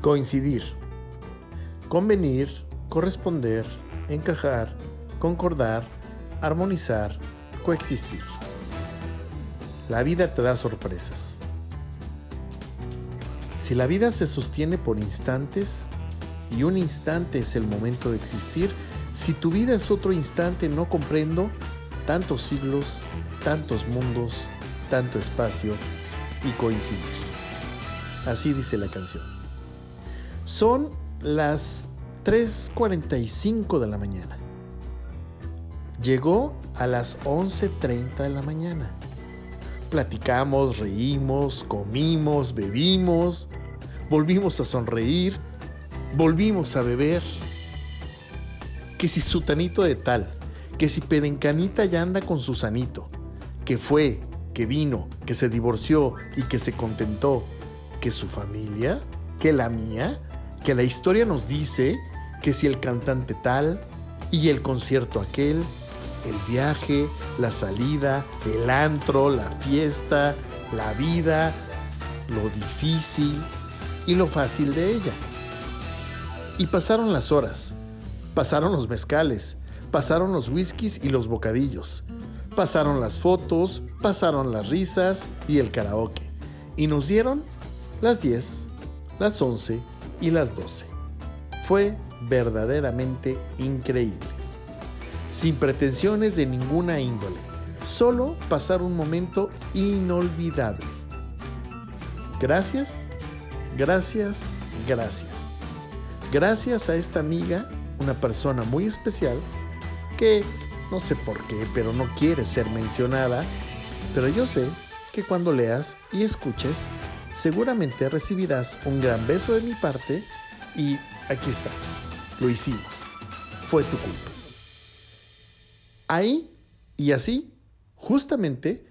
Coincidir. Convenir, corresponder, encajar, concordar, armonizar, coexistir. La vida te da sorpresas. Si la vida se sostiene por instantes y un instante es el momento de existir, si tu vida es otro instante no comprendo tantos siglos, tantos mundos, tanto espacio y coincidir. Así dice la canción. Son las 3.45 de la mañana. Llegó a las 11.30 de la mañana. Platicamos, reímos, comimos, bebimos, volvimos a sonreír, volvimos a beber. Que si sutanito de tal, que si perencanita ya anda con Susanito, que fue, que vino, que se divorció y que se contentó, que su familia, que la mía, que la historia nos dice que si el cantante tal y el concierto aquel, el viaje, la salida, el antro, la fiesta, la vida, lo difícil, y lo fácil de ella. Y pasaron las horas, pasaron los mezcales, pasaron los whiskies y los bocadillos, pasaron las fotos, pasaron las risas y el karaoke. Y nos dieron las 10, las 11 y las 12. Fue verdaderamente increíble. Sin pretensiones de ninguna índole, solo pasar un momento inolvidable. Gracias Gracias, gracias. Gracias a esta amiga, una persona muy especial, que no sé por qué, pero no quiere ser mencionada, pero yo sé que cuando leas y escuches, seguramente recibirás un gran beso de mi parte y aquí está, lo hicimos, fue tu culpa. Ahí y así, justamente,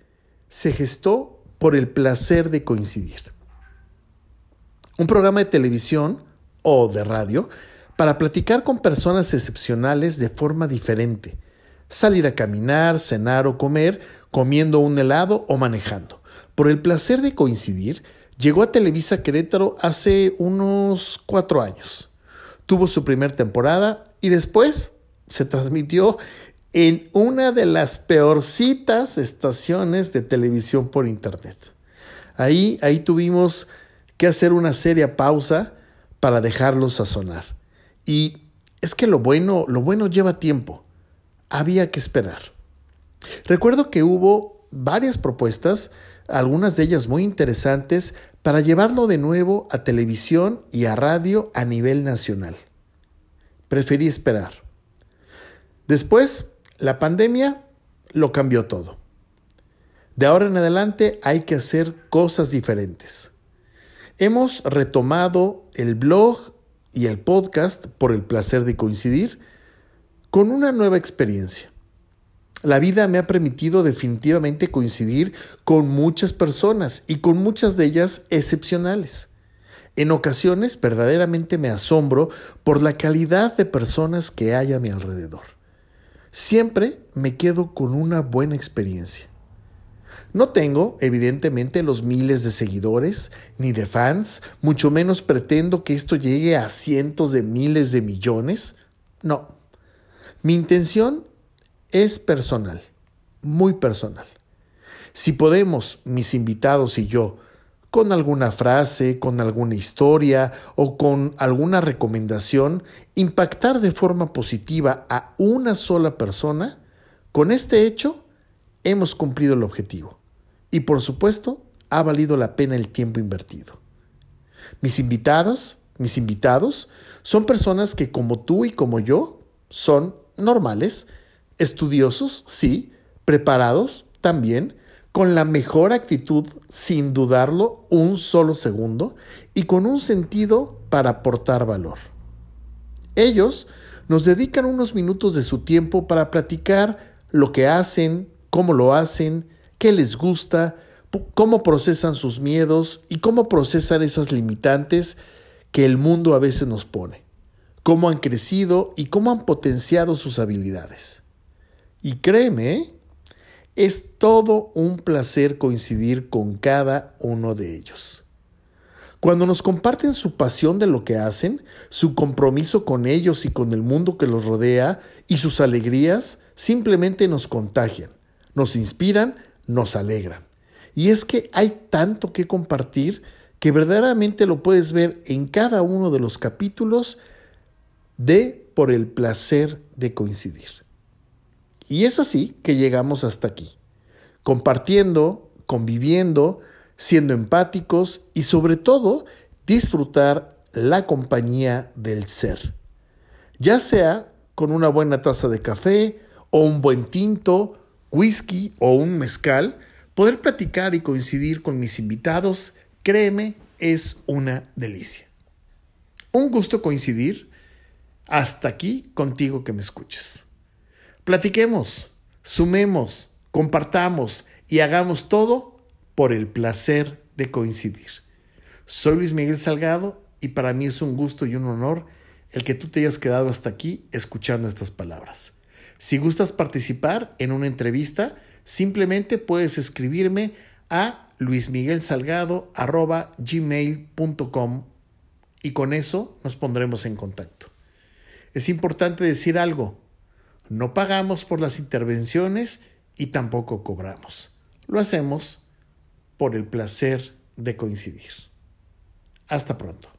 se gestó por el placer de coincidir un programa de televisión o de radio para platicar con personas excepcionales de forma diferente, salir a caminar, cenar o comer, comiendo un helado o manejando. Por el placer de coincidir, llegó a Televisa Querétaro hace unos cuatro años. Tuvo su primera temporada y después se transmitió en una de las peorcitas estaciones de televisión por internet. Ahí, ahí tuvimos que hacer una seria pausa para dejarlos sazonar. Y es que lo bueno, lo bueno lleva tiempo. Había que esperar. Recuerdo que hubo varias propuestas, algunas de ellas muy interesantes, para llevarlo de nuevo a televisión y a radio a nivel nacional. Preferí esperar. Después, la pandemia lo cambió todo. De ahora en adelante hay que hacer cosas diferentes. Hemos retomado el blog y el podcast por el placer de coincidir con una nueva experiencia. La vida me ha permitido definitivamente coincidir con muchas personas y con muchas de ellas excepcionales. En ocasiones verdaderamente me asombro por la calidad de personas que hay a mi alrededor. Siempre me quedo con una buena experiencia. No tengo, evidentemente, los miles de seguidores ni de fans, mucho menos pretendo que esto llegue a cientos de miles de millones. No. Mi intención es personal, muy personal. Si podemos, mis invitados y yo, con alguna frase, con alguna historia o con alguna recomendación, impactar de forma positiva a una sola persona, con este hecho hemos cumplido el objetivo. Y por supuesto, ha valido la pena el tiempo invertido. Mis invitados, mis invitados, son personas que como tú y como yo son normales, estudiosos, sí, preparados también, con la mejor actitud, sin dudarlo un solo segundo, y con un sentido para aportar valor. Ellos nos dedican unos minutos de su tiempo para platicar lo que hacen, cómo lo hacen, qué les gusta, cómo procesan sus miedos y cómo procesan esas limitantes que el mundo a veces nos pone, cómo han crecido y cómo han potenciado sus habilidades. Y créeme, es todo un placer coincidir con cada uno de ellos. Cuando nos comparten su pasión de lo que hacen, su compromiso con ellos y con el mundo que los rodea y sus alegrías, simplemente nos contagian, nos inspiran, nos alegran. Y es que hay tanto que compartir que verdaderamente lo puedes ver en cada uno de los capítulos de Por el placer de coincidir. Y es así que llegamos hasta aquí, compartiendo, conviviendo, siendo empáticos y sobre todo disfrutar la compañía del ser. Ya sea con una buena taza de café o un buen tinto, whisky o un mezcal, poder platicar y coincidir con mis invitados, créeme, es una delicia. Un gusto coincidir hasta aquí contigo que me escuches. Platiquemos, sumemos, compartamos y hagamos todo por el placer de coincidir. Soy Luis Miguel Salgado y para mí es un gusto y un honor el que tú te hayas quedado hasta aquí escuchando estas palabras. Si gustas participar en una entrevista, simplemente puedes escribirme a luismiguelsalgado.gmail.com y con eso nos pondremos en contacto. Es importante decir algo, no pagamos por las intervenciones y tampoco cobramos. Lo hacemos por el placer de coincidir. Hasta pronto.